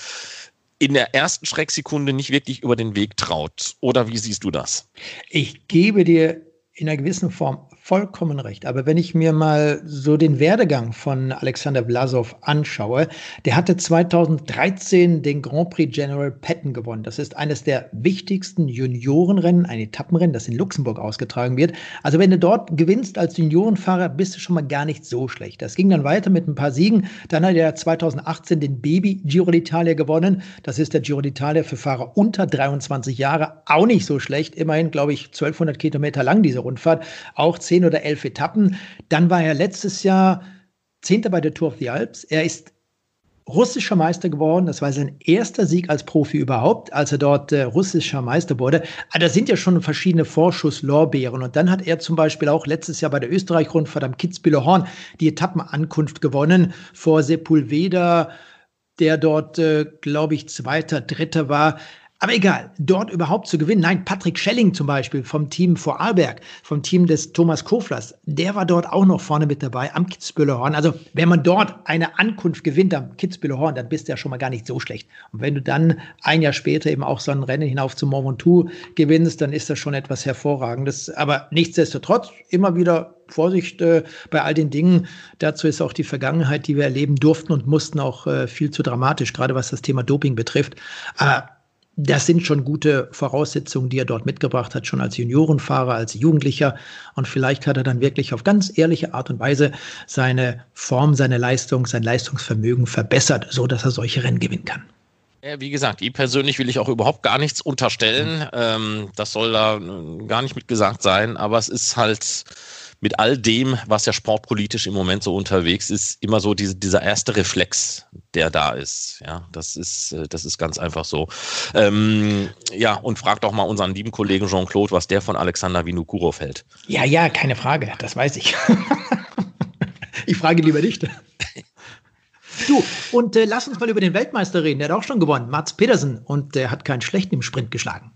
in der ersten Schrecksekunde nicht wirklich über den Weg traut. Oder wie siehst du das? Ich gebe dir in einer gewissen Form vollkommen recht. Aber wenn ich mir mal so den Werdegang von Alexander Vlasov anschaue, der hatte 2013 den Grand Prix General Patton gewonnen. Das ist eines der wichtigsten Juniorenrennen, ein Etappenrennen, das in Luxemburg ausgetragen wird. Also wenn du dort gewinnst als Juniorenfahrer, bist du schon mal gar nicht so schlecht. Das ging dann weiter mit ein paar Siegen. Dann hat er 2018 den Baby Giro d'Italia gewonnen. Das ist der Giro d'Italia für Fahrer unter 23 Jahre. Auch nicht so schlecht. Immerhin, glaube ich, 1200 Kilometer lang diese Rundfahrt. Auch 10 zehn oder elf Etappen. Dann war er letztes Jahr Zehnter bei der Tour of the Alps. Er ist russischer Meister geworden. Das war sein erster Sieg als Profi überhaupt, als er dort äh, russischer Meister wurde. Aber ah, da sind ja schon verschiedene Vorschusslorbeeren. Und dann hat er zum Beispiel auch letztes Jahr bei der Österreich-Rundfahrt am Kitzbüheler Horn die Etappenankunft gewonnen vor Sepulveda, der dort, äh, glaube ich, Zweiter, Dritter war. Aber egal, dort überhaupt zu gewinnen. Nein, Patrick Schelling zum Beispiel vom Team Vorarlberg, vom Team des Thomas Koflers, der war dort auch noch vorne mit dabei am Kitzbüheler Horn. Also wenn man dort eine Ankunft gewinnt am Kitzbüheler Horn, dann bist du ja schon mal gar nicht so schlecht. Und wenn du dann ein Jahr später eben auch so ein Rennen hinauf zum Mont Ventoux gewinnst, dann ist das schon etwas Hervorragendes. Aber nichtsdestotrotz immer wieder Vorsicht äh, bei all den Dingen. Dazu ist auch die Vergangenheit, die wir erleben durften und mussten, auch äh, viel zu dramatisch, gerade was das Thema Doping betrifft. Aber das sind schon gute Voraussetzungen, die er dort mitgebracht hat, schon als Juniorenfahrer, als Jugendlicher. Und vielleicht hat er dann wirklich auf ganz ehrliche Art und Weise seine Form, seine Leistung, sein Leistungsvermögen verbessert, so dass er solche Rennen gewinnen kann. Wie gesagt, ihm persönlich will ich auch überhaupt gar nichts unterstellen. Ähm, das soll da gar nicht mitgesagt sein, aber es ist halt mit all dem, was ja sportpolitisch im Moment so unterwegs ist, immer so diese, dieser erste Reflex, der da ist. Ja, das ist, äh, das ist ganz einfach so. Ähm, ja, und frag doch mal unseren lieben Kollegen Jean-Claude, was der von Alexander Vinokurov hält. Ja, ja, keine Frage, das weiß ich. [LAUGHS] ich frage lieber nicht. Du, und äh, lass uns mal über den Weltmeister reden. Der hat auch schon gewonnen, Mats Pedersen. Und der hat keinen schlechten im Sprint geschlagen.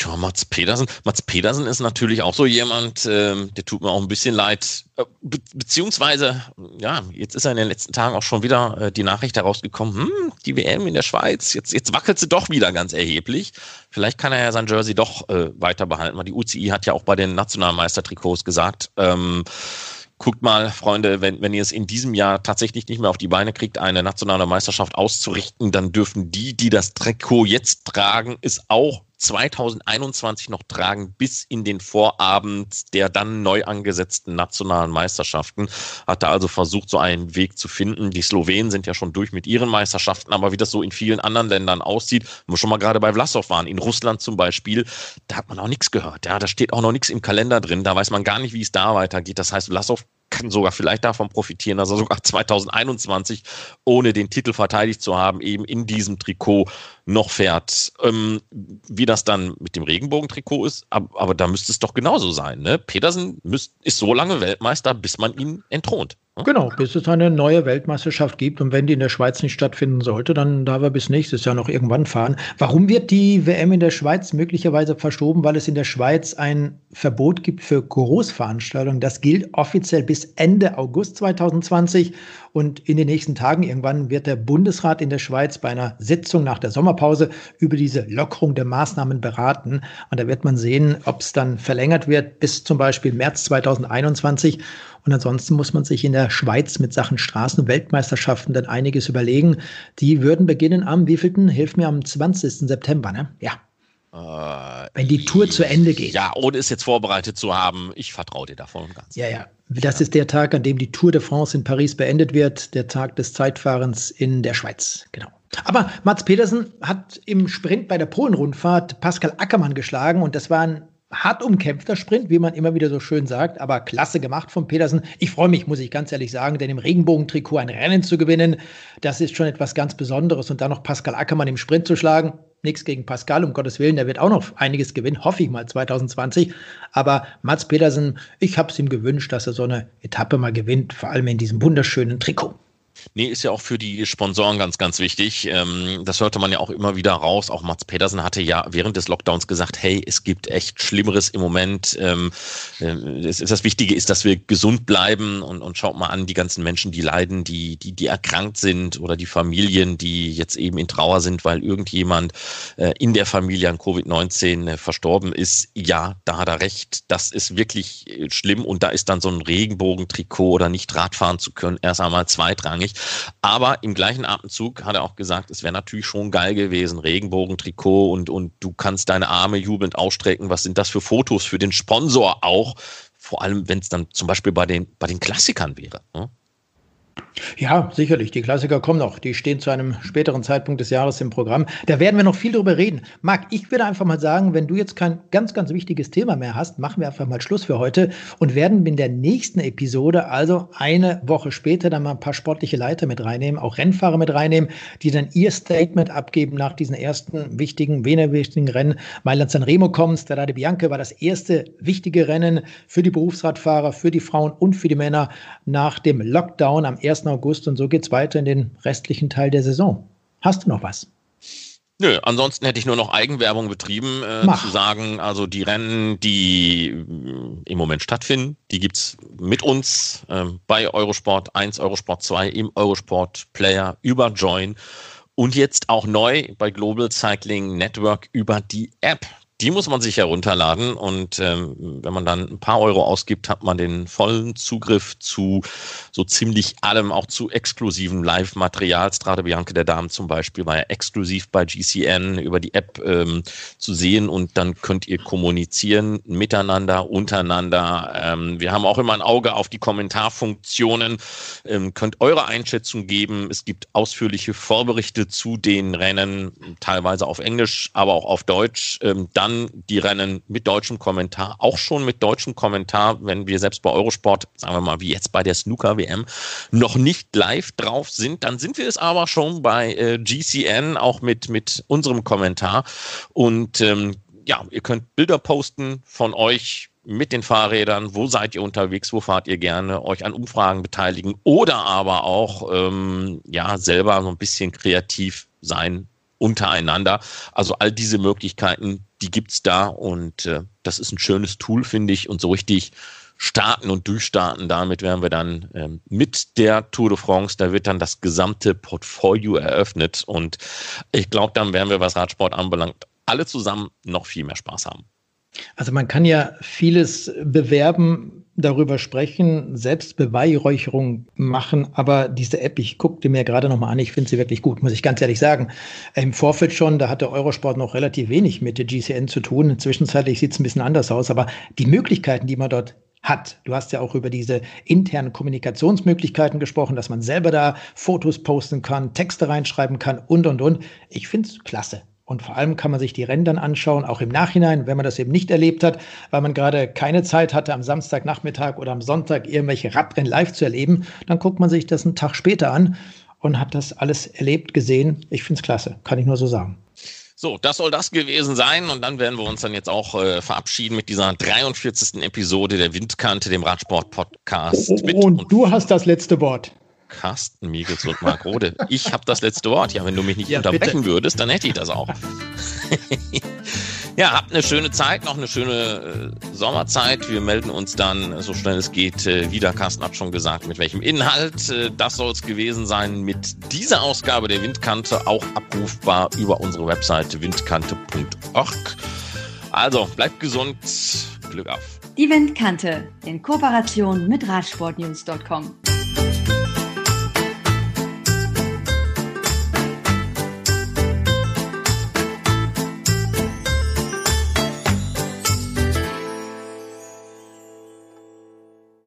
Tja, Mats Pedersen. Mats Pedersen ist natürlich auch so jemand, ähm, der tut mir auch ein bisschen leid. Äh, be beziehungsweise, ja, jetzt ist er in den letzten Tagen auch schon wieder äh, die Nachricht herausgekommen, hm, die WM in der Schweiz, jetzt, jetzt wackelt sie doch wieder ganz erheblich. Vielleicht kann er ja sein Jersey doch äh, weiter behalten, weil die UCI hat ja auch bei den Nationalmeistertrikots gesagt, ähm, guckt mal, Freunde, wenn, wenn ihr es in diesem Jahr tatsächlich nicht mehr auf die Beine kriegt, eine nationale Meisterschaft auszurichten, dann dürfen die, die das Trikot jetzt tragen, es auch 2021 noch tragen bis in den Vorabend der dann neu angesetzten nationalen Meisterschaften. Hat er also versucht, so einen Weg zu finden. Die Slowenen sind ja schon durch mit ihren Meisterschaften, aber wie das so in vielen anderen Ländern aussieht, wo wir schon mal gerade bei Vlasov waren, in Russland zum Beispiel, da hat man auch nichts gehört. Ja, da steht auch noch nichts im Kalender drin. Da weiß man gar nicht, wie es da weitergeht. Das heißt, Vlasov kann sogar vielleicht davon profitieren, dass er sogar [LAUGHS] 2021, ohne den Titel verteidigt zu haben, eben in diesem Trikot noch fährt. Ähm, wie das dann mit dem Regenbogentrikot ist, aber, aber, da müsste es doch genauso sein. Ne? Petersen müsst, ist so lange Weltmeister, bis man ihn entthront. Genau, bis es eine neue Weltmeisterschaft gibt. Und wenn die in der Schweiz nicht stattfinden sollte, dann darf er bis nächstes Jahr noch irgendwann fahren. Warum wird die WM in der Schweiz möglicherweise verschoben? Weil es in der Schweiz ein Verbot gibt für Großveranstaltungen. Das gilt offiziell bis Ende August 2020. Und in den nächsten Tagen irgendwann wird der Bundesrat in der Schweiz bei einer Sitzung nach der Sommerpause über diese Lockerung der Maßnahmen beraten. Und da wird man sehen, ob es dann verlängert wird bis zum Beispiel März 2021. Und ansonsten muss man sich in der Schweiz mit Sachen Straßenweltmeisterschaften dann einiges überlegen. Die würden beginnen am wievielten? Hilf mir am 20. September, ne? Ja. Äh, Wenn die Tour zu Ende geht. Ja, ohne es jetzt vorbereitet zu haben, ich vertraue dir davon ganz. Ja, ja. Das ist der Tag, an dem die Tour de France in Paris beendet wird, der Tag des Zeitfahrens in der Schweiz. Genau. Aber Mats Petersen hat im Sprint bei der Polen-Rundfahrt Pascal Ackermann geschlagen und das war ein hart umkämpfter Sprint, wie man immer wieder so schön sagt, aber klasse gemacht von Petersen. Ich freue mich, muss ich ganz ehrlich sagen, denn im Regenbogentrikot ein Rennen zu gewinnen, das ist schon etwas ganz Besonderes und dann noch Pascal Ackermann im Sprint zu schlagen. Nichts gegen Pascal, um Gottes Willen, der wird auch noch einiges gewinnen, hoffe ich mal 2020. Aber Mats Petersen, ich habe es ihm gewünscht, dass er so eine Etappe mal gewinnt, vor allem in diesem wunderschönen Trikot. Nee, ist ja auch für die Sponsoren ganz, ganz wichtig. Ähm, das hörte man ja auch immer wieder raus. Auch Mats Petersen hatte ja während des Lockdowns gesagt, hey, es gibt echt Schlimmeres im Moment. Ähm, äh, das Wichtige ist, dass wir gesund bleiben und, und schaut mal an, die ganzen Menschen, die leiden, die, die, die erkrankt sind oder die Familien, die jetzt eben in Trauer sind, weil irgendjemand äh, in der Familie an Covid-19 äh, verstorben ist. Ja, da hat er recht. Das ist wirklich schlimm und da ist dann so ein Regenbogentrikot oder nicht Radfahren zu können erst einmal zweitrangig nicht. Aber im gleichen Atemzug hat er auch gesagt, es wäre natürlich schon geil gewesen, Regenbogentrikot und, und du kannst deine Arme jubelnd ausstrecken. Was sind das für Fotos für den Sponsor auch? Vor allem, wenn es dann zum Beispiel bei den, bei den Klassikern wäre. Ne? Ja, sicherlich. Die Klassiker kommen noch. Die stehen zu einem späteren Zeitpunkt des Jahres im Programm. Da werden wir noch viel drüber reden. Marc, ich würde einfach mal sagen, wenn du jetzt kein ganz, ganz wichtiges Thema mehr hast, machen wir einfach mal Schluss für heute und werden in der nächsten Episode, also eine Woche später, dann mal ein paar sportliche Leiter mit reinnehmen, auch Rennfahrer mit reinnehmen, die dann ihr Statement abgeben nach diesen ersten wichtigen, weniger wichtigen Rennen. Mailand San Remo kommt, Strade Bianca war das erste wichtige Rennen für die Berufsradfahrer, für die Frauen und für die Männer nach dem Lockdown am 1. August und so geht es weiter in den restlichen Teil der Saison. Hast du noch was? Nö, ansonsten hätte ich nur noch Eigenwerbung betrieben, äh, zu sagen, also die Rennen, die äh, im Moment stattfinden, die gibt's mit uns äh, bei Eurosport 1, Eurosport 2, im Eurosport Player über Join und jetzt auch neu bei Global Cycling Network über die App die muss man sich herunterladen und ähm, wenn man dann ein paar Euro ausgibt, hat man den vollen Zugriff zu so ziemlich allem, auch zu exklusiven Live-Material. Strade Bianca der Damen zum Beispiel war ja exklusiv bei GCN über die App ähm, zu sehen und dann könnt ihr kommunizieren miteinander, untereinander. Ähm, wir haben auch immer ein Auge auf die Kommentarfunktionen, ähm, könnt eure Einschätzung geben. Es gibt ausführliche Vorberichte zu den Rennen, teilweise auf Englisch, aber auch auf Deutsch. Ähm, dann dann die Rennen mit deutschem Kommentar, auch schon mit deutschem Kommentar, wenn wir selbst bei Eurosport, sagen wir mal, wie jetzt bei der Snooker-WM, noch nicht live drauf sind, dann sind wir es aber schon bei äh, GCN, auch mit, mit unserem Kommentar. Und ähm, ja, ihr könnt Bilder posten von euch mit den Fahrrädern, wo seid ihr unterwegs, wo fahrt ihr gerne, euch an Umfragen beteiligen oder aber auch ähm, ja selber so ein bisschen kreativ sein untereinander. Also all diese Möglichkeiten, die gibt's da und äh, das ist ein schönes Tool, finde ich. Und so richtig starten und durchstarten, damit werden wir dann ähm, mit der Tour de France, da wird dann das gesamte Portfolio eröffnet und ich glaube, dann werden wir, was Radsport anbelangt, alle zusammen noch viel mehr Spaß haben. Also man kann ja vieles bewerben, darüber sprechen, Selbstbeweihräucherung machen, aber diese App, ich guckte mir gerade nochmal an, ich finde sie wirklich gut, muss ich ganz ehrlich sagen. Im Vorfeld schon, da hatte Eurosport noch relativ wenig mit der GCN zu tun. Zwischenzeitlich sieht es ein bisschen anders aus, aber die Möglichkeiten, die man dort hat. Du hast ja auch über diese internen Kommunikationsmöglichkeiten gesprochen, dass man selber da Fotos posten kann, Texte reinschreiben kann und, und, und. Ich finde es klasse. Und vor allem kann man sich die Rennen dann anschauen, auch im Nachhinein, wenn man das eben nicht erlebt hat, weil man gerade keine Zeit hatte, am Samstagnachmittag oder am Sonntag irgendwelche Radrennen live zu erleben. Dann guckt man sich das einen Tag später an und hat das alles erlebt, gesehen. Ich finde es klasse, kann ich nur so sagen. So, das soll das gewesen sein und dann werden wir uns dann jetzt auch äh, verabschieden mit dieser 43. Episode der Windkante, dem Radsport-Podcast. Und, und du hast das letzte Wort. Carsten Miegels und Marc Rode. Ich habe das letzte Wort. Ja, wenn du mich nicht ja, unterbrechen bitte. würdest, dann hätte ich das auch. ja, habt eine schöne Zeit, noch eine schöne äh, Sommerzeit. Wir melden uns dann, so schnell es geht, äh, wieder. Carsten hat schon gesagt, mit welchem Inhalt. Äh, das soll es gewesen sein mit dieser Ausgabe der Windkante, auch abrufbar über unsere Webseite windkante.org. Also, bleibt gesund. Glück auf. Die Windkante in Kooperation mit Radsportnews.com.